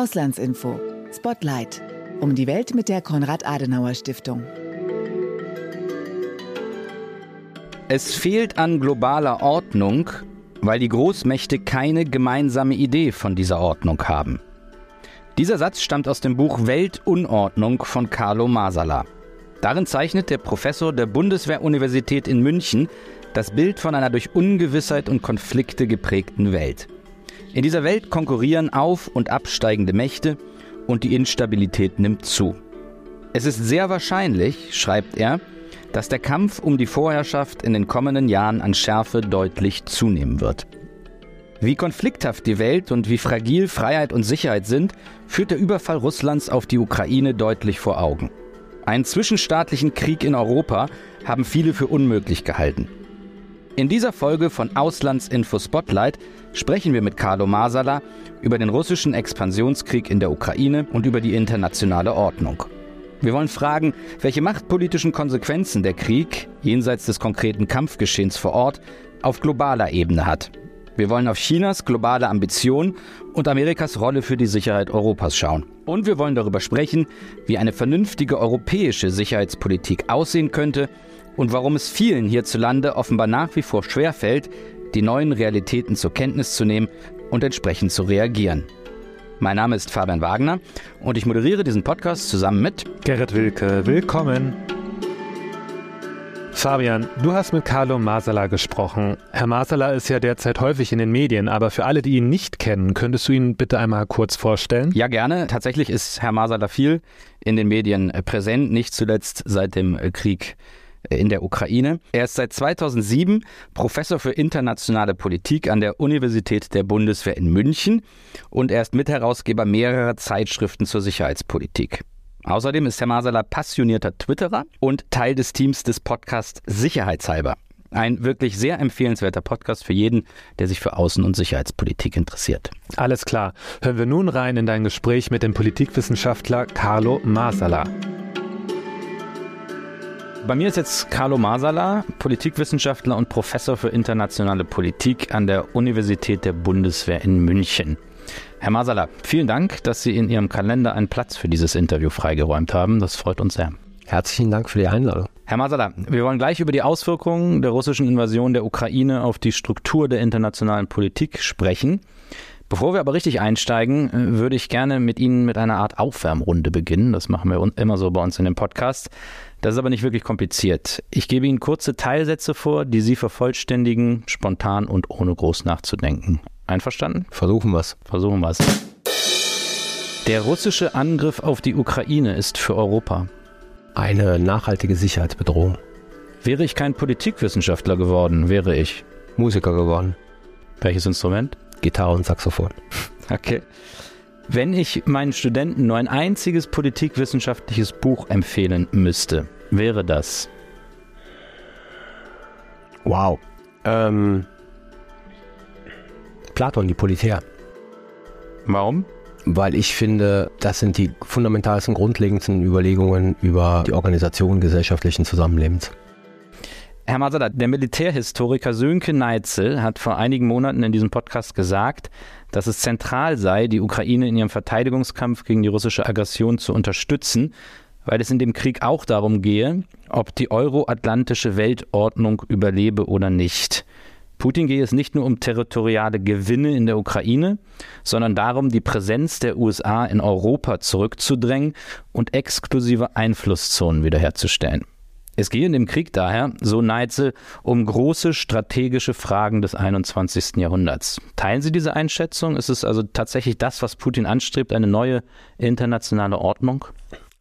Auslandsinfo. Spotlight. Um die Welt mit der Konrad-Adenauer-Stiftung. Es fehlt an globaler Ordnung, weil die Großmächte keine gemeinsame Idee von dieser Ordnung haben. Dieser Satz stammt aus dem Buch Weltunordnung von Carlo Masala. Darin zeichnet der Professor der Bundeswehruniversität in München das Bild von einer durch Ungewissheit und Konflikte geprägten Welt. In dieser Welt konkurrieren auf- und absteigende Mächte und die Instabilität nimmt zu. Es ist sehr wahrscheinlich, schreibt er, dass der Kampf um die Vorherrschaft in den kommenden Jahren an Schärfe deutlich zunehmen wird. Wie konflikthaft die Welt und wie fragil Freiheit und Sicherheit sind, führt der Überfall Russlands auf die Ukraine deutlich vor Augen. Einen zwischenstaatlichen Krieg in Europa haben viele für unmöglich gehalten. In dieser Folge von Auslandsinfo Spotlight sprechen wir mit Carlo Masala über den russischen Expansionskrieg in der Ukraine und über die internationale Ordnung. Wir wollen fragen, welche machtpolitischen Konsequenzen der Krieg, jenseits des konkreten Kampfgeschehens vor Ort, auf globaler Ebene hat. Wir wollen auf Chinas globale Ambition und Amerikas Rolle für die Sicherheit Europas schauen. Und wir wollen darüber sprechen, wie eine vernünftige europäische Sicherheitspolitik aussehen könnte und warum es vielen hierzulande offenbar nach wie vor schwerfällt, die neuen Realitäten zur Kenntnis zu nehmen und entsprechend zu reagieren. Mein Name ist Fabian Wagner und ich moderiere diesen Podcast zusammen mit Gerrit Wilke. Willkommen. Fabian, du hast mit Carlo Masala gesprochen. Herr Masala ist ja derzeit häufig in den Medien, aber für alle, die ihn nicht kennen, könntest du ihn bitte einmal kurz vorstellen? Ja, gerne. Tatsächlich ist Herr Masala viel in den Medien präsent, nicht zuletzt seit dem Krieg in der Ukraine. Er ist seit 2007 Professor für internationale Politik an der Universität der Bundeswehr in München und er ist Mitherausgeber mehrerer Zeitschriften zur Sicherheitspolitik. Außerdem ist Herr Masala passionierter Twitterer und Teil des Teams des Podcasts Sicherheitshalber. Ein wirklich sehr empfehlenswerter Podcast für jeden, der sich für Außen- und Sicherheitspolitik interessiert. Alles klar. Hören wir nun rein in dein Gespräch mit dem Politikwissenschaftler Carlo Masala. Bei mir ist jetzt Carlo Masala, Politikwissenschaftler und Professor für internationale Politik an der Universität der Bundeswehr in München. Herr Masala, vielen Dank, dass Sie in Ihrem Kalender einen Platz für dieses Interview freigeräumt haben. Das freut uns sehr. Herzlichen Dank für die Einladung. Herr Masala, wir wollen gleich über die Auswirkungen der russischen Invasion der Ukraine auf die Struktur der internationalen Politik sprechen. Bevor wir aber richtig einsteigen, äh, würde ich gerne mit Ihnen mit einer Art Aufwärmrunde beginnen. Das machen wir immer so bei uns in dem Podcast. Das ist aber nicht wirklich kompliziert. Ich gebe Ihnen kurze Teilsätze vor, die Sie vervollständigen, spontan und ohne groß nachzudenken. Einverstanden? Versuchen wir es. Versuchen wir es. Der russische Angriff auf die Ukraine ist für Europa eine nachhaltige Sicherheitsbedrohung. Wäre ich kein Politikwissenschaftler geworden, wäre ich Musiker geworden. Welches Instrument? Gitarre und Saxophon. Okay. Wenn ich meinen Studenten nur ein einziges politikwissenschaftliches Buch empfehlen müsste, wäre das? Wow. Ähm, Platon, die Politär. Warum? Weil ich finde, das sind die fundamentalsten, grundlegendsten Überlegungen über die Organisation gesellschaftlichen Zusammenlebens. Herr Masada, der Militärhistoriker Sönke Neitzel hat vor einigen Monaten in diesem Podcast gesagt, dass es zentral sei, die Ukraine in ihrem Verteidigungskampf gegen die russische Aggression zu unterstützen, weil es in dem Krieg auch darum gehe, ob die euroatlantische Weltordnung überlebe oder nicht. Putin gehe es nicht nur um territoriale Gewinne in der Ukraine, sondern darum, die Präsenz der USA in Europa zurückzudrängen und exklusive Einflusszonen wiederherzustellen. Es gehe in dem Krieg daher, so Neitzel, um große strategische Fragen des 21. Jahrhunderts. Teilen Sie diese Einschätzung? Ist es also tatsächlich das, was Putin anstrebt, eine neue internationale Ordnung?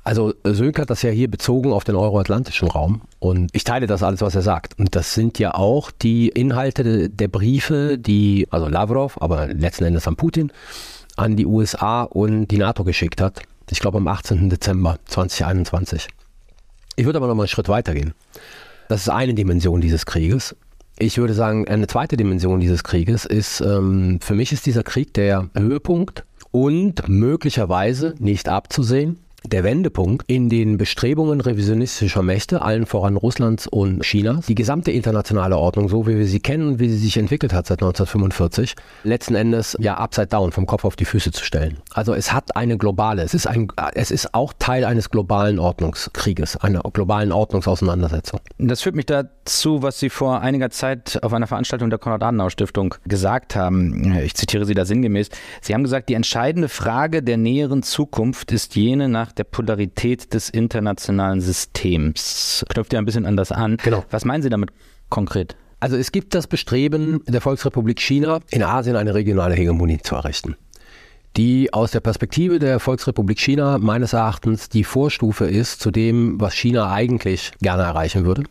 Also Sönke hat das ja hier bezogen auf den euroatlantischen Raum und ich teile das alles, was er sagt. Und das sind ja auch die Inhalte der Briefe, die, also Lavrov, aber letzten Endes an Putin, an die USA und die NATO geschickt hat. Ich glaube am 18. Dezember 2021. Ich würde aber noch mal einen Schritt weiter gehen. Das ist eine Dimension dieses Krieges. Ich würde sagen, eine zweite Dimension dieses Krieges ist, ähm, für mich ist dieser Krieg der Höhepunkt und möglicherweise nicht abzusehen der Wendepunkt in den Bestrebungen revisionistischer Mächte, allen voran Russlands und Chinas, die gesamte internationale Ordnung, so wie wir sie kennen, wie sie sich entwickelt hat seit 1945, letzten Endes ja upside down, vom Kopf auf die Füße zu stellen. Also es hat eine globale, es ist, ein, es ist auch Teil eines globalen Ordnungskrieges, einer globalen Ordnungsauseinandersetzung. Das führt mich dazu, was Sie vor einiger Zeit auf einer Veranstaltung der Konrad-Adenauer-Stiftung gesagt haben. Ich zitiere Sie da sinngemäß. Sie haben gesagt, die entscheidende Frage der näheren Zukunft ist jene nach nach der Polarität des internationalen Systems. Knüpft ja ein bisschen anders an. Genau. Was meinen Sie damit konkret? Also es gibt das Bestreben der Volksrepublik China, in Asien eine regionale Hegemonie zu errichten die aus der Perspektive der Volksrepublik China meines Erachtens die Vorstufe ist zu dem, was China eigentlich gerne erreichen würde,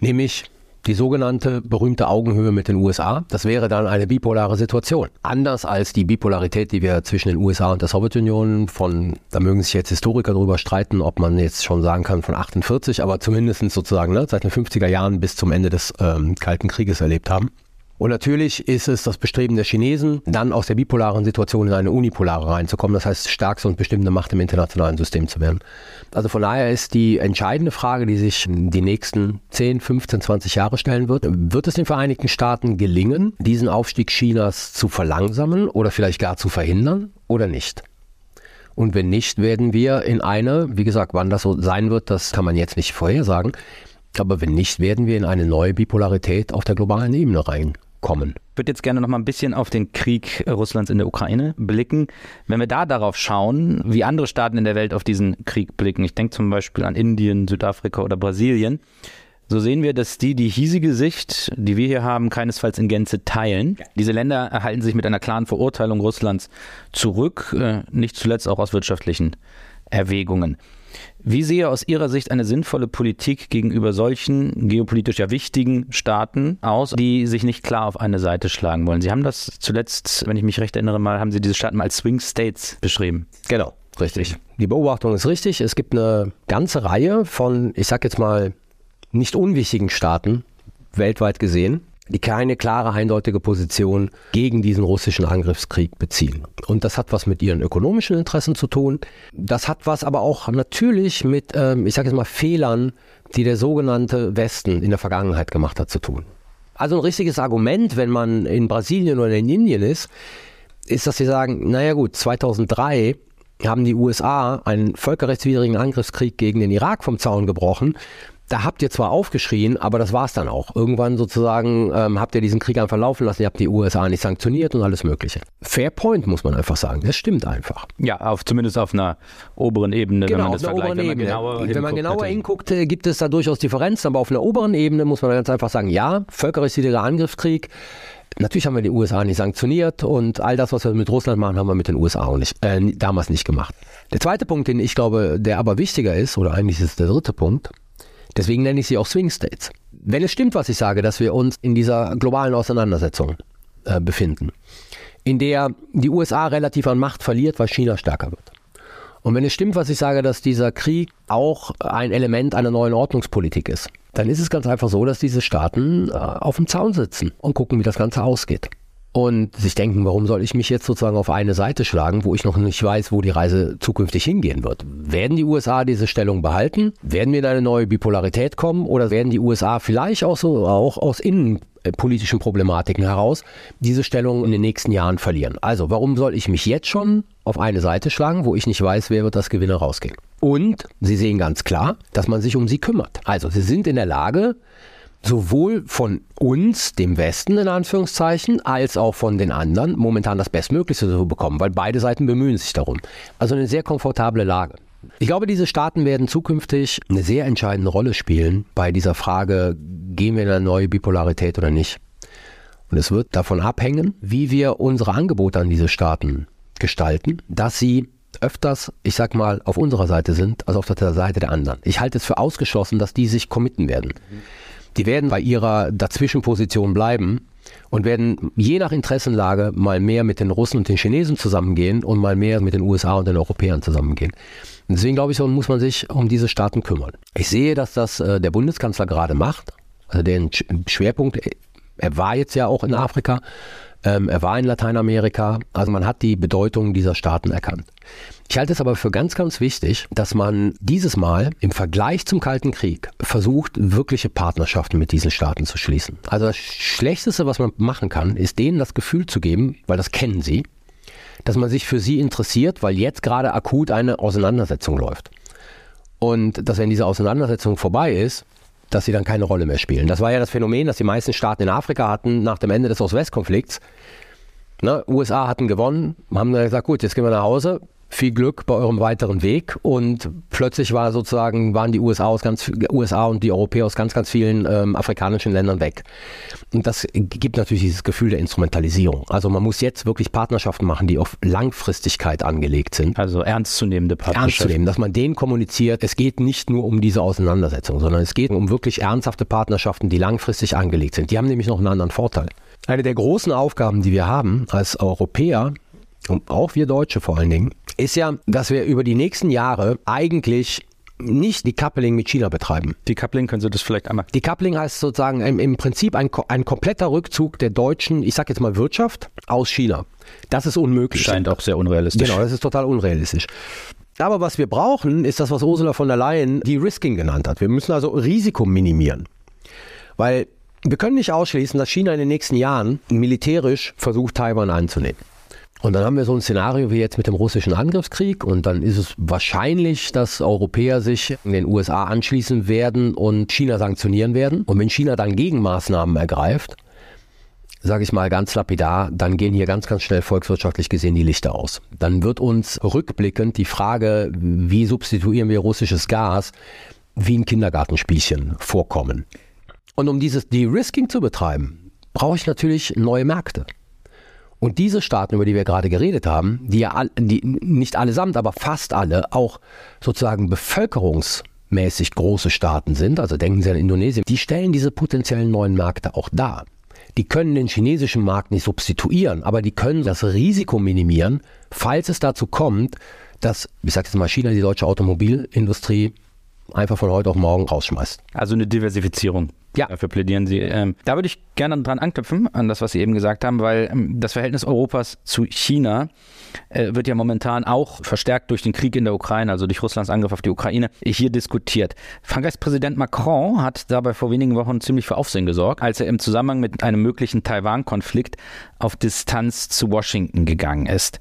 nämlich die sogenannte berühmte Augenhöhe mit den USA. Das wäre dann eine bipolare Situation. Anders als die Bipolarität, die wir zwischen den USA und der Sowjetunion von, da mögen sich jetzt Historiker darüber streiten, ob man jetzt schon sagen kann von 48, aber zumindest sozusagen ne, seit den 50er Jahren bis zum Ende des ähm, Kalten Krieges erlebt haben. Und natürlich ist es das Bestreben der Chinesen, dann aus der bipolaren Situation in eine unipolare reinzukommen, das heißt stärkste und bestimmende Macht im internationalen System zu werden. Also von daher ist die entscheidende Frage, die sich die nächsten 10, 15, 20 Jahre stellen wird, wird es den Vereinigten Staaten gelingen, diesen Aufstieg Chinas zu verlangsamen oder vielleicht gar zu verhindern oder nicht? Und wenn nicht, werden wir in eine, wie gesagt, wann das so sein wird, das kann man jetzt nicht vorhersagen, aber wenn nicht, werden wir in eine neue Bipolarität auf der globalen Ebene reinkommen. Ich würde jetzt gerne noch mal ein bisschen auf den Krieg Russlands in der Ukraine blicken. Wenn wir da darauf schauen, wie andere Staaten in der Welt auf diesen Krieg blicken, ich denke zum Beispiel an Indien, Südafrika oder Brasilien, so sehen wir, dass die die hiesige Sicht, die wir hier haben, keinesfalls in Gänze teilen. Diese Länder erhalten sich mit einer klaren Verurteilung Russlands zurück, äh, nicht zuletzt auch aus wirtschaftlichen Erwägungen. Wie sehe aus Ihrer Sicht eine sinnvolle Politik gegenüber solchen geopolitisch ja wichtigen Staaten aus, die sich nicht klar auf eine Seite schlagen wollen? Sie haben das zuletzt, wenn ich mich recht erinnere, mal, haben Sie diese Staaten mal als Swing States beschrieben. Genau, richtig. Die Beobachtung ist richtig. Es gibt eine ganze Reihe von, ich sag jetzt mal, nicht unwichtigen Staaten weltweit gesehen, die keine klare, eindeutige Position gegen diesen russischen Angriffskrieg beziehen. Und das hat was mit ihren ökonomischen Interessen zu tun. Das hat was aber auch natürlich mit, ähm, ich sage jetzt mal, Fehlern, die der sogenannte Westen in der Vergangenheit gemacht hat, zu tun. Also ein richtiges Argument, wenn man in Brasilien oder in Indien ist, ist, dass sie sagen, naja gut, 2003 haben die USA einen völkerrechtswidrigen Angriffskrieg gegen den Irak vom Zaun gebrochen da habt ihr zwar aufgeschrien, aber das war es dann auch. Irgendwann sozusagen ähm, habt ihr diesen Krieg einfach laufen lassen, ihr habt die USA nicht sanktioniert und alles Mögliche. Fair Point, muss man einfach sagen. Das stimmt einfach. Ja, auf, zumindest auf einer oberen Ebene, genau, wenn man das vergleicht. Wenn man genauer, wenn hinguckt, man genauer hinguckt, äh, gibt es da durchaus Differenzen, aber auf einer oberen Ebene muss man ganz einfach sagen, ja, völkerrechtswidriger Angriffskrieg. Natürlich haben wir die USA nicht sanktioniert und all das, was wir mit Russland machen, haben wir mit den USA auch nicht, äh, damals nicht gemacht. Der zweite Punkt, den ich glaube, der aber wichtiger ist, oder eigentlich ist es der dritte Punkt, Deswegen nenne ich sie auch Swing States. Wenn es stimmt, was ich sage, dass wir uns in dieser globalen Auseinandersetzung äh, befinden, in der die USA relativ an Macht verliert, weil China stärker wird. Und wenn es stimmt, was ich sage, dass dieser Krieg auch ein Element einer neuen Ordnungspolitik ist, dann ist es ganz einfach so, dass diese Staaten äh, auf dem Zaun sitzen und gucken, wie das Ganze ausgeht und sich denken, warum soll ich mich jetzt sozusagen auf eine Seite schlagen, wo ich noch nicht weiß, wo die Reise zukünftig hingehen wird. Werden die USA diese Stellung behalten? Werden wir in eine neue Bipolarität kommen? Oder werden die USA vielleicht auch so auch aus innenpolitischen Problematiken heraus diese Stellung in den nächsten Jahren verlieren? Also, warum soll ich mich jetzt schon auf eine Seite schlagen, wo ich nicht weiß, wer wird das Gewinner rausgehen? Und Sie sehen ganz klar, dass man sich um sie kümmert. Also, sie sind in der Lage, sowohl von uns, dem Westen in Anführungszeichen, als auch von den anderen momentan das Bestmöglichste zu bekommen, weil beide Seiten bemühen sich darum. Also eine sehr komfortable Lage. Ich glaube, diese Staaten werden zukünftig eine sehr entscheidende Rolle spielen bei dieser Frage, gehen wir in eine neue Bipolarität oder nicht. Und es wird davon abhängen, wie wir unsere Angebote an diese Staaten gestalten, dass sie öfters, ich sag mal, auf unserer Seite sind, als auf der Seite der anderen. Ich halte es für ausgeschlossen, dass die sich committen werden. Mhm. Die werden bei ihrer Dazwischenposition bleiben und werden je nach Interessenlage mal mehr mit den Russen und den Chinesen zusammengehen und mal mehr mit den USA und den Europäern zusammengehen. Und deswegen glaube ich, so muss man sich um diese Staaten kümmern. Ich sehe, dass das äh, der Bundeskanzler gerade macht, also der Schwerpunkt Er war jetzt ja auch in Afrika, ähm, er war in Lateinamerika. Also man hat die Bedeutung dieser Staaten erkannt. Ich halte es aber für ganz, ganz wichtig, dass man dieses Mal im Vergleich zum Kalten Krieg versucht, wirkliche Partnerschaften mit diesen Staaten zu schließen. Also das Schlechteste, was man machen kann, ist denen das Gefühl zu geben, weil das kennen sie, dass man sich für sie interessiert, weil jetzt gerade akut eine Auseinandersetzung läuft. Und dass wenn diese Auseinandersetzung vorbei ist, dass sie dann keine Rolle mehr spielen. Das war ja das Phänomen, das die meisten Staaten in Afrika hatten nach dem Ende des Ost-West-Konflikts. Ne, USA hatten gewonnen, haben dann gesagt, gut, jetzt gehen wir nach Hause, viel Glück bei eurem weiteren Weg. Und plötzlich war sozusagen, waren die USA aus ganz USA und die Europäer aus ganz, ganz vielen ähm, afrikanischen Ländern weg. Und das gibt natürlich dieses Gefühl der Instrumentalisierung. Also man muss jetzt wirklich Partnerschaften machen, die auf Langfristigkeit angelegt sind. Also ernstzunehmende Partnerschaften. Ernst zu nehmen, dass man denen kommuniziert, es geht nicht nur um diese Auseinandersetzung, sondern es geht um wirklich ernsthafte Partnerschaften, die langfristig angelegt sind. Die haben nämlich noch einen anderen Vorteil. Eine der großen Aufgaben, die wir haben als Europäer, und auch wir Deutsche vor allen Dingen, ist ja, dass wir über die nächsten Jahre eigentlich nicht Decoupling mit China betreiben. Decoupling, können Sie das vielleicht einmal? Decoupling heißt sozusagen im, im Prinzip ein, ein kompletter Rückzug der deutschen, ich sag jetzt mal Wirtschaft, aus China. Das ist unmöglich. Scheint auch sehr unrealistisch. Genau, das ist total unrealistisch. Aber was wir brauchen, ist das, was Ursula von der Leyen De-Risking genannt hat. Wir müssen also Risiko minimieren. Weil wir können nicht ausschließen, dass China in den nächsten Jahren militärisch versucht, Taiwan einzunehmen. Und dann haben wir so ein Szenario wie jetzt mit dem russischen Angriffskrieg und dann ist es wahrscheinlich, dass Europäer sich in den USA anschließen werden und China sanktionieren werden. Und wenn China dann Gegenmaßnahmen ergreift, sage ich mal ganz lapidar, dann gehen hier ganz, ganz schnell volkswirtschaftlich gesehen die Lichter aus. Dann wird uns rückblickend die Frage, wie substituieren wir russisches Gas, wie ein Kindergartenspielchen vorkommen. Und um dieses De-Risking zu betreiben, brauche ich natürlich neue Märkte. Und diese Staaten, über die wir gerade geredet haben, die ja die, nicht allesamt, aber fast alle auch sozusagen bevölkerungsmäßig große Staaten sind, also denken Sie an Indonesien, die stellen diese potenziellen neuen Märkte auch dar. Die können den chinesischen Markt nicht substituieren, aber die können das Risiko minimieren, falls es dazu kommt, dass, ich sage jetzt mal, China die deutsche Automobilindustrie einfach von heute auf morgen rausschmeißt. Also eine Diversifizierung. Ja. Dafür plädieren Sie. Ähm, da würde ich gerne dran anknüpfen, an das, was Sie eben gesagt haben, weil ähm, das Verhältnis Europas zu China äh, wird ja momentan auch verstärkt durch den Krieg in der Ukraine, also durch Russlands Angriff auf die Ukraine, hier diskutiert. Frankreichs Präsident Macron hat dabei vor wenigen Wochen ziemlich für Aufsehen gesorgt, als er im Zusammenhang mit einem möglichen Taiwan-Konflikt auf Distanz zu Washington gegangen ist.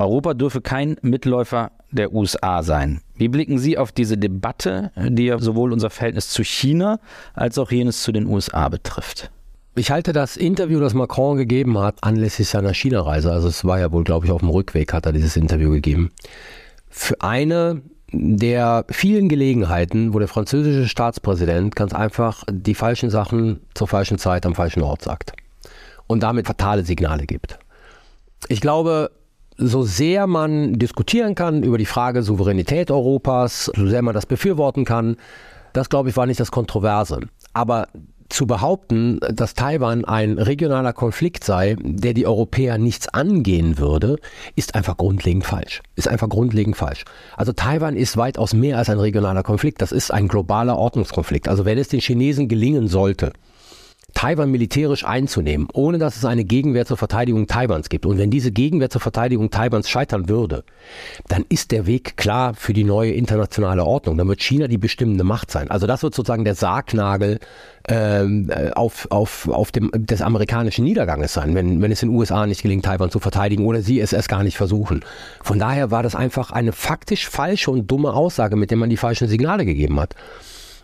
Europa dürfe kein Mitläufer der USA sein. Wie blicken Sie auf diese Debatte, die ja sowohl unser Verhältnis zu China als auch jenes zu den USA betrifft? Ich halte das Interview, das Macron gegeben hat, anlässlich seiner China-Reise, also es war ja wohl, glaube ich, auf dem Rückweg hat er dieses Interview gegeben, für eine der vielen Gelegenheiten, wo der französische Staatspräsident ganz einfach die falschen Sachen zur falschen Zeit am falschen Ort sagt und damit fatale Signale gibt. Ich glaube, so sehr man diskutieren kann über die Frage Souveränität Europas, so sehr man das befürworten kann, das glaube ich war nicht das Kontroverse. Aber zu behaupten, dass Taiwan ein regionaler Konflikt sei, der die Europäer nichts angehen würde, ist einfach grundlegend falsch. Ist einfach grundlegend falsch. Also Taiwan ist weitaus mehr als ein regionaler Konflikt. Das ist ein globaler Ordnungskonflikt. Also wenn es den Chinesen gelingen sollte, Taiwan militärisch einzunehmen, ohne dass es eine Gegenwehr zur Verteidigung Taiwans gibt. Und wenn diese Gegenwehr zur Verteidigung Taiwans scheitern würde, dann ist der Weg klar für die neue internationale Ordnung. Dann wird China die bestimmende Macht sein. Also das wird sozusagen der Sargnagel ähm, auf, auf, auf dem des amerikanischen Niederganges sein, wenn, wenn es den USA nicht gelingt, Taiwan zu verteidigen oder sie es erst gar nicht versuchen. Von daher war das einfach eine faktisch falsche und dumme Aussage, mit der man die falschen Signale gegeben hat.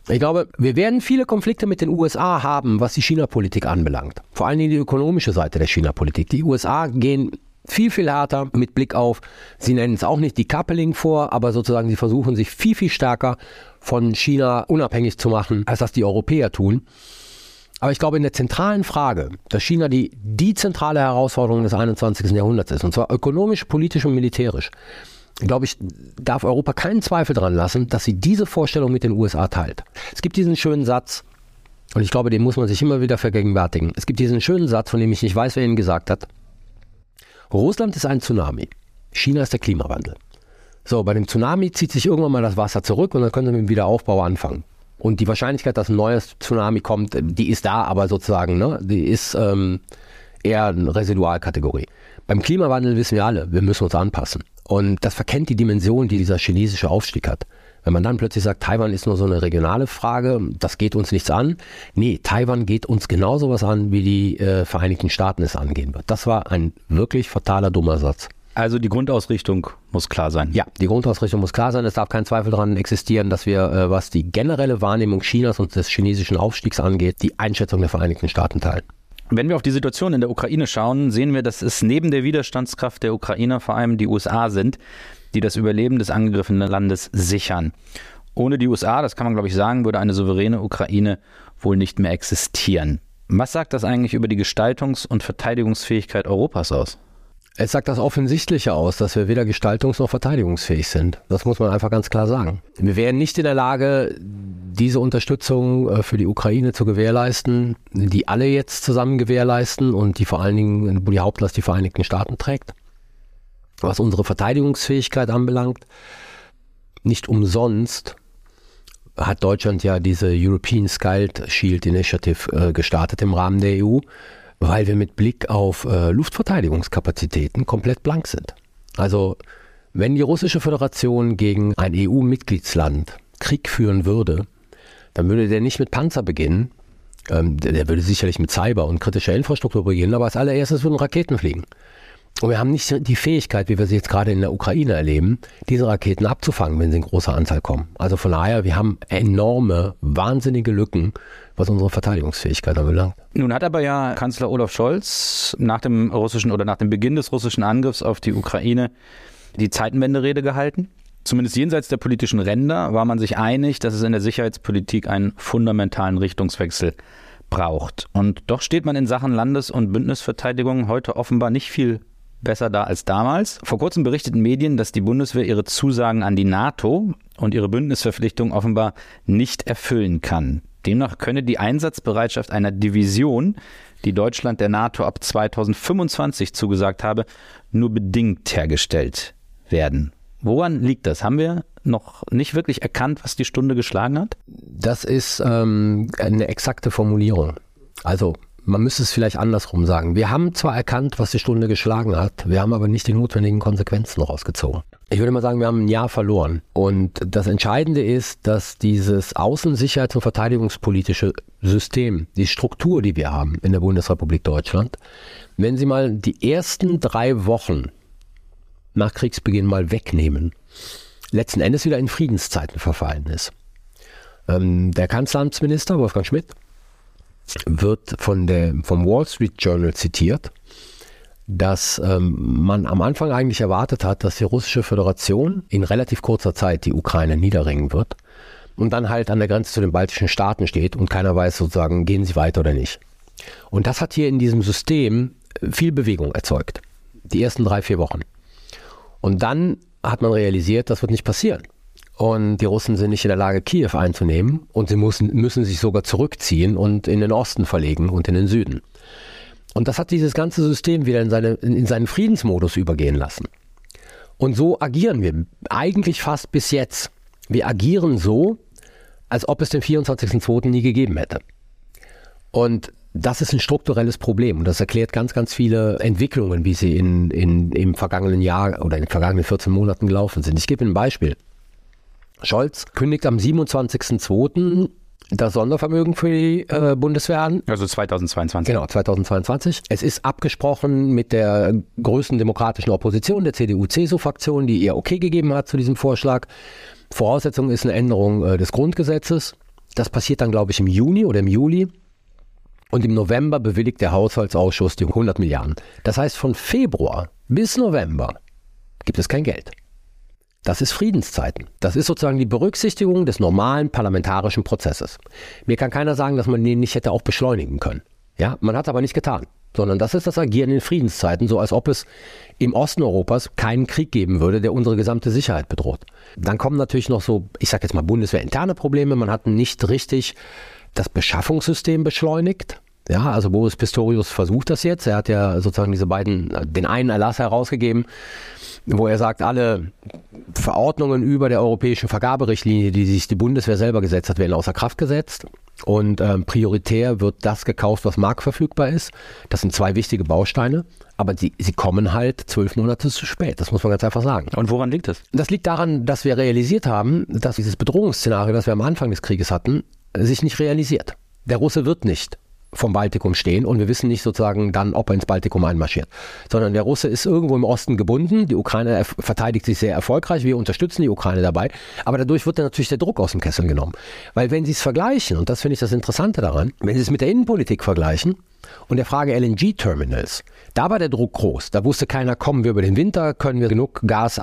Ich glaube, wir werden viele Konflikte mit den USA haben, was die China-Politik anbelangt. Vor allem die ökonomische Seite der China-Politik. Die USA gehen viel, viel härter mit Blick auf, sie nennen es auch nicht Decoupling vor, aber sozusagen sie versuchen sich viel, viel stärker von China unabhängig zu machen, als das die Europäer tun. Aber ich glaube, in der zentralen Frage, dass China die, die zentrale Herausforderung des 21. Jahrhunderts ist, und zwar ökonomisch, politisch und militärisch, glaube ich, darf Europa keinen Zweifel daran lassen, dass sie diese Vorstellung mit den USA teilt. Es gibt diesen schönen Satz, und ich glaube, den muss man sich immer wieder vergegenwärtigen. Es gibt diesen schönen Satz, von dem ich nicht weiß, wer ihn gesagt hat. Russland ist ein Tsunami. China ist der Klimawandel. So, bei dem Tsunami zieht sich irgendwann mal das Wasser zurück und dann können wir mit dem Wiederaufbau anfangen. Und die Wahrscheinlichkeit, dass ein neues Tsunami kommt, die ist da, aber sozusagen, ne, die ist ähm, eher eine Residualkategorie. Beim Klimawandel wissen wir alle, wir müssen uns anpassen. Und das verkennt die Dimension, die dieser chinesische Aufstieg hat. Wenn man dann plötzlich sagt, Taiwan ist nur so eine regionale Frage, das geht uns nichts an. Nee, Taiwan geht uns genauso was an, wie die äh, Vereinigten Staaten es angehen wird. Das war ein wirklich fataler, dummer Satz. Also die Grundausrichtung muss klar sein. Ja, die Grundausrichtung muss klar sein. Es darf kein Zweifel daran existieren, dass wir, äh, was die generelle Wahrnehmung Chinas und des chinesischen Aufstiegs angeht, die Einschätzung der Vereinigten Staaten teilen. Wenn wir auf die Situation in der Ukraine schauen, sehen wir, dass es neben der Widerstandskraft der Ukrainer vor allem die USA sind, die das Überleben des angegriffenen Landes sichern. Ohne die USA, das kann man glaube ich sagen, würde eine souveräne Ukraine wohl nicht mehr existieren. Was sagt das eigentlich über die Gestaltungs- und Verteidigungsfähigkeit Europas aus? Es sagt das Offensichtliche aus, dass wir weder gestaltungs- noch verteidigungsfähig sind. Das muss man einfach ganz klar sagen. Wir wären nicht in der Lage, diese Unterstützung äh, für die Ukraine zu gewährleisten, die alle jetzt zusammen gewährleisten und die vor allen Dingen, wo die Hauptlast die Vereinigten Staaten trägt was unsere Verteidigungsfähigkeit anbelangt. Nicht umsonst hat Deutschland ja diese European Sky Shield Initiative äh, gestartet im Rahmen der EU, weil wir mit Blick auf äh, Luftverteidigungskapazitäten komplett blank sind. Also wenn die russische Föderation gegen ein EU-Mitgliedsland Krieg führen würde, dann würde der nicht mit Panzer beginnen, ähm, der, der würde sicherlich mit Cyber und kritischer Infrastruktur beginnen, aber als allererstes würden Raketen fliegen. Und wir haben nicht die Fähigkeit, wie wir sie jetzt gerade in der Ukraine erleben, diese Raketen abzufangen, wenn sie in großer Anzahl kommen. Also von daher, wir haben enorme, wahnsinnige Lücken, was unsere Verteidigungsfähigkeit anbelangt. Nun hat aber ja Kanzler Olaf Scholz nach dem russischen oder nach dem Beginn des russischen Angriffs auf die Ukraine die Zeitenwende-Rede gehalten. Zumindest jenseits der politischen Ränder war man sich einig, dass es in der Sicherheitspolitik einen fundamentalen Richtungswechsel braucht. Und doch steht man in Sachen Landes- und Bündnisverteidigung heute offenbar nicht viel besser da als damals. Vor kurzem berichteten Medien, dass die Bundeswehr ihre Zusagen an die NATO und ihre Bündnisverpflichtung offenbar nicht erfüllen kann. Demnach könne die Einsatzbereitschaft einer Division, die Deutschland der NATO ab 2025 zugesagt habe, nur bedingt hergestellt werden. Woran liegt das? Haben wir noch nicht wirklich erkannt, was die Stunde geschlagen hat? Das ist ähm, eine exakte Formulierung. Also man müsste es vielleicht andersrum sagen. Wir haben zwar erkannt, was die Stunde geschlagen hat, wir haben aber nicht die notwendigen Konsequenzen rausgezogen. Ich würde mal sagen, wir haben ein Jahr verloren. Und das Entscheidende ist, dass dieses Außensicherheits- und verteidigungspolitische System, die Struktur, die wir haben in der Bundesrepublik Deutschland, wenn Sie mal die ersten drei Wochen nach Kriegsbeginn mal wegnehmen, letzten Endes wieder in Friedenszeiten verfallen ist. Ähm, der Kanzleramtsminister Wolfgang Schmidt wird von der, vom Wall Street Journal zitiert, dass ähm, man am Anfang eigentlich erwartet hat, dass die russische Föderation in relativ kurzer Zeit die Ukraine niederringen wird und dann halt an der Grenze zu den baltischen Staaten steht und keiner weiß sozusagen, gehen sie weiter oder nicht. Und das hat hier in diesem System viel Bewegung erzeugt. Die ersten drei, vier Wochen. Und dann hat man realisiert, das wird nicht passieren. Und die Russen sind nicht in der Lage, Kiew einzunehmen und sie müssen, müssen sich sogar zurückziehen und in den Osten verlegen und in den Süden. Und das hat dieses ganze System wieder in, seine, in seinen Friedensmodus übergehen lassen. Und so agieren wir eigentlich fast bis jetzt. Wir agieren so, als ob es den 24.02. nie gegeben hätte. Und das ist ein strukturelles Problem und das erklärt ganz, ganz viele Entwicklungen, wie sie in, in, im vergangenen Jahr oder in den vergangenen 14 Monaten gelaufen sind. Ich gebe Ihnen ein Beispiel. Scholz kündigt am 27.02. das Sondervermögen für die äh, Bundeswehr an. Also 2022. Genau, 2022. Es ist abgesprochen mit der größten demokratischen Opposition, der CDU-CSU-Fraktion, die ihr okay gegeben hat zu diesem Vorschlag. Voraussetzung ist eine Änderung äh, des Grundgesetzes. Das passiert dann, glaube ich, im Juni oder im Juli. Und im November bewilligt der Haushaltsausschuss die 100 Milliarden. Das heißt, von Februar bis November gibt es kein Geld. Das ist Friedenszeiten. Das ist sozusagen die Berücksichtigung des normalen parlamentarischen Prozesses. Mir kann keiner sagen, dass man den nicht hätte auch beschleunigen können. Ja, man hat aber nicht getan. Sondern das ist das Agieren in Friedenszeiten, so als ob es im Osten Europas keinen Krieg geben würde, der unsere gesamte Sicherheit bedroht. Dann kommen natürlich noch so, ich sag jetzt mal bundeswehrinterne Probleme. Man hat nicht richtig das Beschaffungssystem beschleunigt. Ja, also Boris Pistorius versucht das jetzt. Er hat ja sozusagen diese beiden, den einen Erlass herausgegeben, wo er sagt, alle Verordnungen über der europäischen Vergaberichtlinie, die sich die Bundeswehr selber gesetzt hat, werden außer Kraft gesetzt. Und ähm, prioritär wird das gekauft, was marktverfügbar ist. Das sind zwei wichtige Bausteine. Aber sie, sie kommen halt zwölf Monate zu spät. Das muss man ganz einfach sagen. Und woran liegt das? Das liegt daran, dass wir realisiert haben, dass dieses Bedrohungsszenario, das wir am Anfang des Krieges hatten, sich nicht realisiert. Der Russe wird nicht vom Baltikum stehen und wir wissen nicht sozusagen dann, ob er ins Baltikum einmarschiert. Sondern der Russe ist irgendwo im Osten gebunden, die Ukraine verteidigt sich sehr erfolgreich, wir unterstützen die Ukraine dabei, aber dadurch wird dann natürlich der Druck aus dem Kessel genommen. Weil wenn Sie es vergleichen, und das finde ich das Interessante daran, wenn Sie es mit der Innenpolitik vergleichen und der Frage LNG-Terminals, da war der Druck groß. Da wusste keiner, kommen wir über den Winter, können wir genug Gas äh,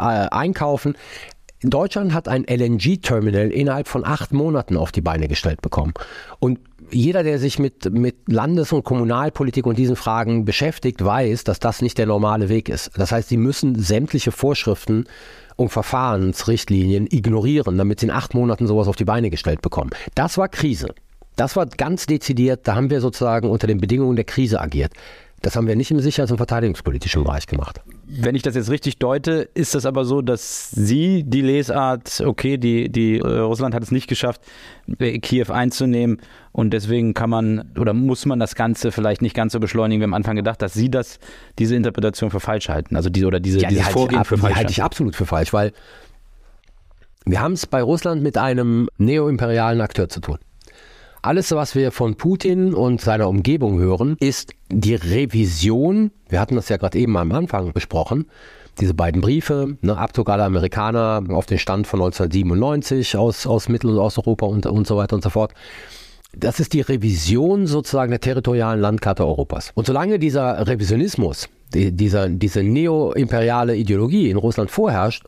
einkaufen. Deutschland hat ein LNG-Terminal innerhalb von acht Monaten auf die Beine gestellt bekommen. Und jeder, der sich mit, mit Landes- und Kommunalpolitik und diesen Fragen beschäftigt, weiß, dass das nicht der normale Weg ist. Das heißt, sie müssen sämtliche Vorschriften und Verfahrensrichtlinien ignorieren, damit sie in acht Monaten sowas auf die Beine gestellt bekommen. Das war Krise. Das war ganz dezidiert, da haben wir sozusagen unter den Bedingungen der Krise agiert. Das haben wir nicht im Sicherheits- und verteidigungspolitischen Bereich gemacht. Wenn ich das jetzt richtig deute, ist das aber so, dass Sie die Lesart, okay, die, die äh, Russland hat es nicht geschafft, äh, Kiew einzunehmen und deswegen kann man oder muss man das Ganze vielleicht nicht ganz so beschleunigen, wie am Anfang gedacht, dass Sie das, diese Interpretation für falsch halten, also diese oder diese, ja, die dieses Vorgehen ab, für falsch. Die halte ich absolut für falsch, weil wir haben es bei Russland mit einem neoimperialen Akteur zu tun. Alles, was wir von Putin und seiner Umgebung hören, ist die Revision, wir hatten das ja gerade eben am Anfang besprochen, diese beiden Briefe, ne, Abzug aller Amerikaner auf den Stand von 1997 aus, aus Mittel- und Osteuropa und, und so weiter und so fort. Das ist die Revision sozusagen der territorialen Landkarte Europas. Und solange dieser Revisionismus, die, dieser, diese neoimperiale Ideologie in Russland vorherrscht,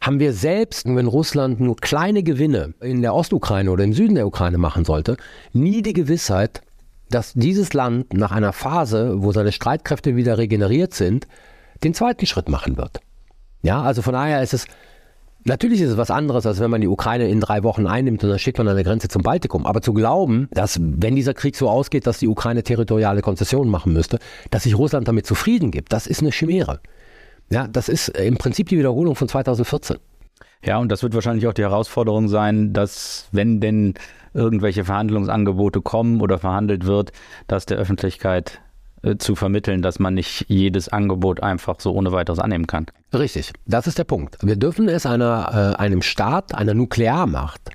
haben wir selbst, wenn Russland nur kleine Gewinne in der Ostukraine oder im Süden der Ukraine machen sollte, nie die Gewissheit, dass dieses Land nach einer Phase, wo seine Streitkräfte wieder regeneriert sind, den zweiten Schritt machen wird. Ja, also von daher ist es, natürlich ist es was anderes, als wenn man die Ukraine in drei Wochen einnimmt und dann steht man an der Grenze zum Baltikum. Aber zu glauben, dass wenn dieser Krieg so ausgeht, dass die Ukraine territoriale Konzessionen machen müsste, dass sich Russland damit zufrieden gibt, das ist eine Chimäre. Ja, das ist im Prinzip die Wiederholung von 2014. Ja, und das wird wahrscheinlich auch die Herausforderung sein, dass wenn denn irgendwelche Verhandlungsangebote kommen oder verhandelt wird, dass der Öffentlichkeit äh, zu vermitteln, dass man nicht jedes Angebot einfach so ohne weiteres annehmen kann. Richtig, das ist der Punkt. Wir dürfen es einer, äh, einem Staat, einer Nuklearmacht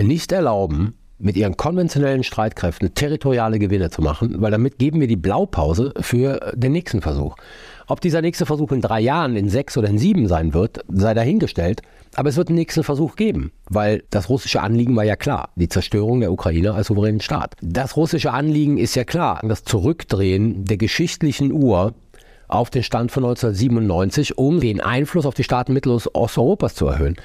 nicht erlauben, mit ihren konventionellen Streitkräften territoriale Gewinne zu machen, weil damit geben wir die Blaupause für den nächsten Versuch. Ob dieser nächste Versuch in drei Jahren, in sechs oder in sieben sein wird, sei dahingestellt. Aber es wird einen nächsten Versuch geben, weil das russische Anliegen war ja klar, die Zerstörung der Ukraine als souveränen Staat. Das russische Anliegen ist ja klar, das Zurückdrehen der geschichtlichen Uhr auf den Stand von 1997, um den Einfluss auf die Staaten Mittel- und Osteuropas zu erhöhen.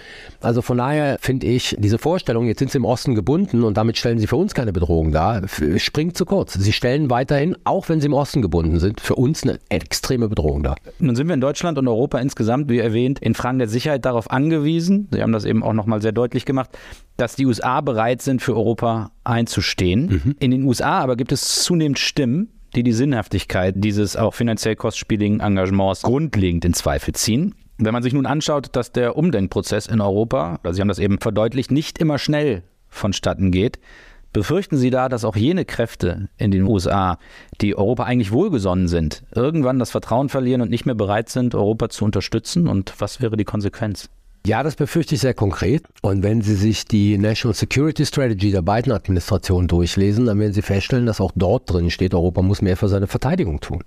Also von daher finde ich, diese Vorstellung, jetzt sind sie im Osten gebunden und damit stellen sie für uns keine Bedrohung dar, springt zu kurz. Sie stellen weiterhin, auch wenn sie im Osten gebunden sind, für uns eine extreme Bedrohung dar. Nun sind wir in Deutschland und Europa insgesamt, wie erwähnt, in Fragen der Sicherheit darauf angewiesen, Sie haben das eben auch nochmal sehr deutlich gemacht, dass die USA bereit sind, für Europa einzustehen. Mhm. In den USA aber gibt es zunehmend Stimmen, die die Sinnhaftigkeit dieses auch finanziell kostspieligen Engagements grundlegend in Zweifel ziehen. Wenn man sich nun anschaut, dass der Umdenkprozess in Europa, also Sie haben das eben verdeutlicht, nicht immer schnell vonstatten geht, befürchten Sie da, dass auch jene Kräfte in den USA, die Europa eigentlich wohlgesonnen sind, irgendwann das Vertrauen verlieren und nicht mehr bereit sind, Europa zu unterstützen? Und was wäre die Konsequenz? Ja, das befürchte ich sehr konkret. Und wenn Sie sich die National Security Strategy der beiden Administrationen durchlesen, dann werden Sie feststellen, dass auch dort drin steht, Europa muss mehr für seine Verteidigung tun.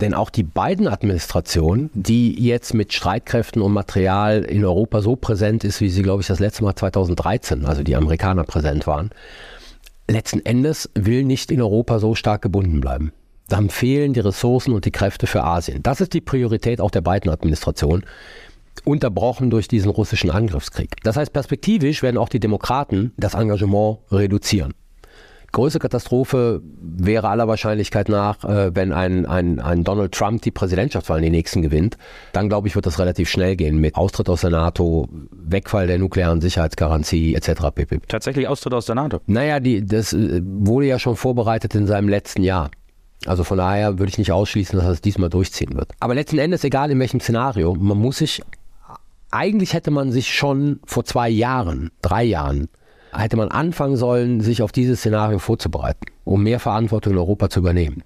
Denn auch die beiden Administrationen, die jetzt mit Streitkräften und Material in Europa so präsent ist, wie sie, glaube ich, das letzte Mal 2013, also die Amerikaner präsent waren, letzten Endes will nicht in Europa so stark gebunden bleiben. Dann fehlen die Ressourcen und die Kräfte für Asien. Das ist die Priorität auch der beiden Administrationen unterbrochen durch diesen russischen Angriffskrieg. Das heißt, perspektivisch werden auch die Demokraten das Engagement reduzieren. Größte Katastrophe wäre aller Wahrscheinlichkeit nach, äh, wenn ein, ein, ein Donald Trump die Präsidentschaftswahl in die nächsten gewinnt. Dann glaube ich, wird das relativ schnell gehen mit Austritt aus der NATO, Wegfall der nuklearen Sicherheitsgarantie etc. pp. Tatsächlich Austritt aus der NATO? Naja, die, das äh, wurde ja schon vorbereitet in seinem letzten Jahr. Also von daher würde ich nicht ausschließen, dass er es diesmal durchziehen wird. Aber letzten Endes, egal in welchem Szenario, man muss sich, eigentlich hätte man sich schon vor zwei Jahren, drei Jahren, hätte man anfangen sollen, sich auf dieses Szenario vorzubereiten, um mehr Verantwortung in Europa zu übernehmen.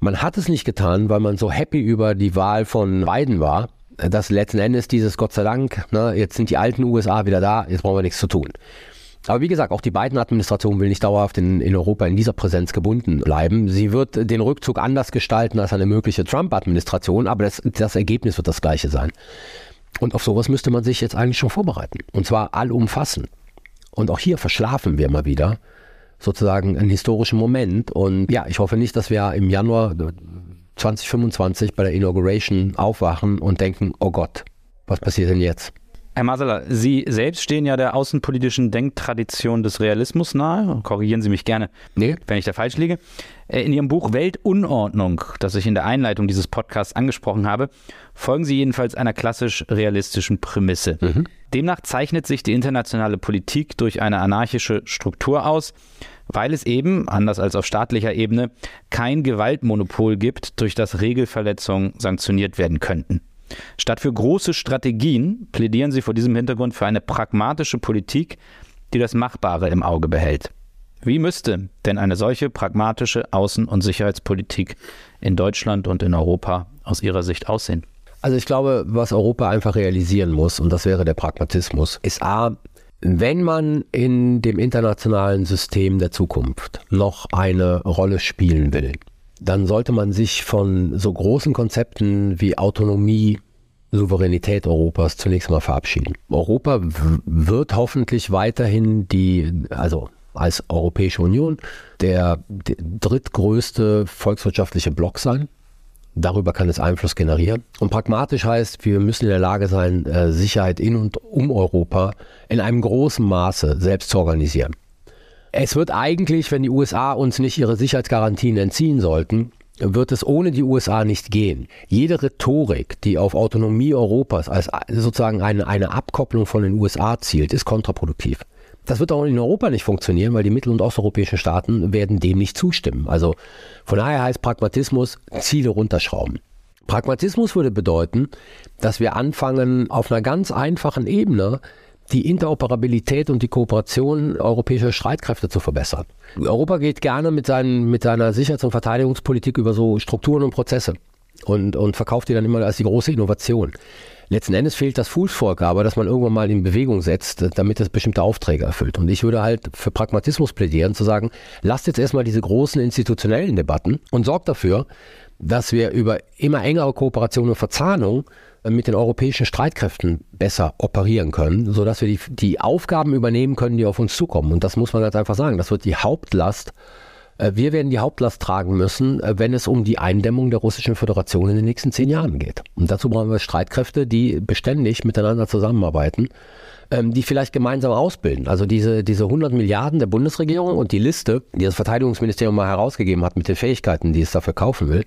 Man hat es nicht getan, weil man so happy über die Wahl von Biden war, dass letzten Endes dieses Gott sei Dank, ne, jetzt sind die alten USA wieder da, jetzt brauchen wir nichts zu tun. Aber wie gesagt, auch die beiden Administrationen will nicht dauerhaft in, in Europa in dieser Präsenz gebunden bleiben. Sie wird den Rückzug anders gestalten als eine mögliche Trump-Administration, aber das, das Ergebnis wird das gleiche sein. Und auf sowas müsste man sich jetzt eigentlich schon vorbereiten. Und zwar allumfassend. Und auch hier verschlafen wir mal wieder sozusagen einen historischen Moment. Und ja, ich hoffe nicht, dass wir im Januar 2025 bei der Inauguration aufwachen und denken, oh Gott, was passiert denn jetzt? Herr Masala, Sie selbst stehen ja der außenpolitischen Denktradition des Realismus nahe. Korrigieren Sie mich gerne, nee. wenn ich da falsch liege. Äh, in Ihrem Buch Weltunordnung, das ich in der Einleitung dieses Podcasts angesprochen habe, folgen Sie jedenfalls einer klassisch realistischen Prämisse. Mhm. Demnach zeichnet sich die internationale Politik durch eine anarchische Struktur aus, weil es eben, anders als auf staatlicher Ebene, kein Gewaltmonopol gibt, durch das Regelverletzungen sanktioniert werden könnten. Statt für große Strategien plädieren sie vor diesem Hintergrund für eine pragmatische Politik, die das Machbare im Auge behält. Wie müsste denn eine solche pragmatische Außen- und Sicherheitspolitik in Deutschland und in Europa aus Ihrer Sicht aussehen? Also ich glaube, was Europa einfach realisieren muss, und das wäre der Pragmatismus, ist A, wenn man in dem internationalen System der Zukunft noch eine Rolle spielen will, dann sollte man sich von so großen Konzepten wie Autonomie, Souveränität Europas zunächst mal verabschieden. Europa wird hoffentlich weiterhin die, also als Europäische Union, der, drittgrößte volkswirtschaftliche Block sein. Darüber kann es Einfluss generieren. Und pragmatisch heißt, wir müssen in der Lage sein, äh, Sicherheit in und um Europa in einem großen Maße selbst zu organisieren. Es wird eigentlich, wenn die USA uns nicht ihre Sicherheitsgarantien entziehen sollten, wird es ohne die USA nicht gehen. Jede Rhetorik, die auf Autonomie Europas als sozusagen eine, eine Abkopplung von den USA zielt, ist kontraproduktiv. Das wird auch in Europa nicht funktionieren, weil die mittel- und osteuropäischen Staaten werden dem nicht zustimmen. Also von daher heißt Pragmatismus Ziele runterschrauben. Pragmatismus würde bedeuten, dass wir anfangen, auf einer ganz einfachen Ebene die Interoperabilität und die Kooperation europäischer Streitkräfte zu verbessern. Europa geht gerne mit, seinen, mit seiner Sicherheits- und Verteidigungspolitik über so Strukturen und Prozesse und, und verkauft die dann immer als die große Innovation. Letzten Endes fehlt das Fußvorgabe, dass man irgendwann mal in Bewegung setzt, damit es bestimmte Aufträge erfüllt. Und ich würde halt für Pragmatismus plädieren, zu sagen, lasst jetzt erstmal diese großen institutionellen Debatten und sorgt dafür, dass wir über immer engere Kooperation und Verzahnung mit den europäischen Streitkräften besser operieren können, sodass wir die, die Aufgaben übernehmen können, die auf uns zukommen. Und das muss man ganz einfach sagen. Das wird die Hauptlast. Äh, wir werden die Hauptlast tragen müssen, äh, wenn es um die Eindämmung der Russischen Föderation in den nächsten zehn Jahren geht. Und dazu brauchen wir Streitkräfte, die beständig miteinander zusammenarbeiten, ähm, die vielleicht gemeinsam ausbilden. Also diese, diese 100 Milliarden der Bundesregierung und die Liste, die das Verteidigungsministerium mal herausgegeben hat mit den Fähigkeiten, die es dafür kaufen will,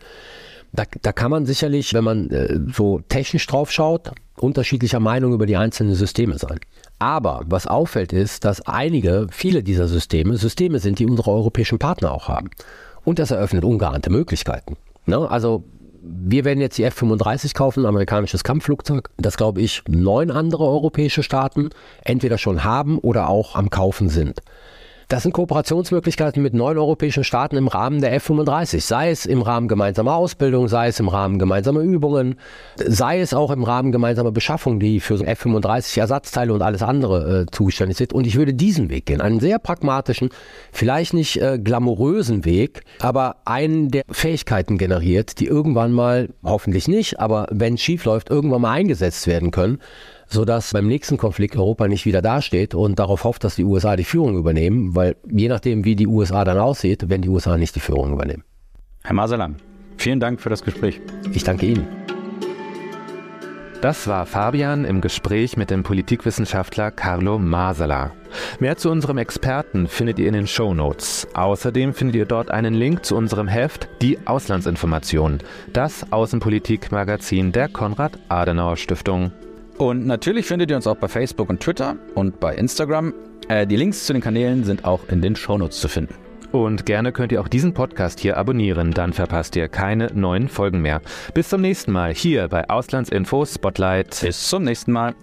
da, da kann man sicherlich, wenn man äh, so technisch drauf schaut, unterschiedlicher Meinung über die einzelnen Systeme sein. Aber was auffällt ist, dass einige, viele dieser Systeme, Systeme sind, die unsere europäischen Partner auch haben. Und das eröffnet ungeahnte Möglichkeiten. Ne? Also wir werden jetzt die F-35 kaufen, ein amerikanisches Kampfflugzeug, das glaube ich neun andere europäische Staaten entweder schon haben oder auch am Kaufen sind. Das sind Kooperationsmöglichkeiten mit neun europäischen Staaten im Rahmen der F-35, sei es im Rahmen gemeinsamer Ausbildung, sei es im Rahmen gemeinsamer Übungen, sei es auch im Rahmen gemeinsamer Beschaffung, die für F-35 Ersatzteile und alles andere äh, zuständig sind. Und ich würde diesen Weg gehen, einen sehr pragmatischen, vielleicht nicht äh, glamourösen Weg, aber einen, der Fähigkeiten generiert, die irgendwann mal, hoffentlich nicht, aber wenn es schief läuft, irgendwann mal eingesetzt werden können sodass beim nächsten Konflikt Europa nicht wieder dasteht und darauf hofft, dass die USA die Führung übernehmen, weil je nachdem, wie die USA dann aussieht, werden die USA nicht die Führung übernehmen. Herr Masalam, vielen Dank für das Gespräch. Ich danke Ihnen. Das war Fabian im Gespräch mit dem Politikwissenschaftler Carlo Masala. Mehr zu unserem Experten findet ihr in den Show Notes. Außerdem findet ihr dort einen Link zu unserem Heft Die Auslandsinformation, das Außenpolitikmagazin der Konrad-Adenauer Stiftung. Und natürlich findet ihr uns auch bei Facebook und Twitter und bei Instagram. Äh, die Links zu den Kanälen sind auch in den Shownotes zu finden. Und gerne könnt ihr auch diesen Podcast hier abonnieren, dann verpasst ihr keine neuen Folgen mehr. Bis zum nächsten Mal hier bei Auslandsinfo Spotlight. Bis zum nächsten Mal.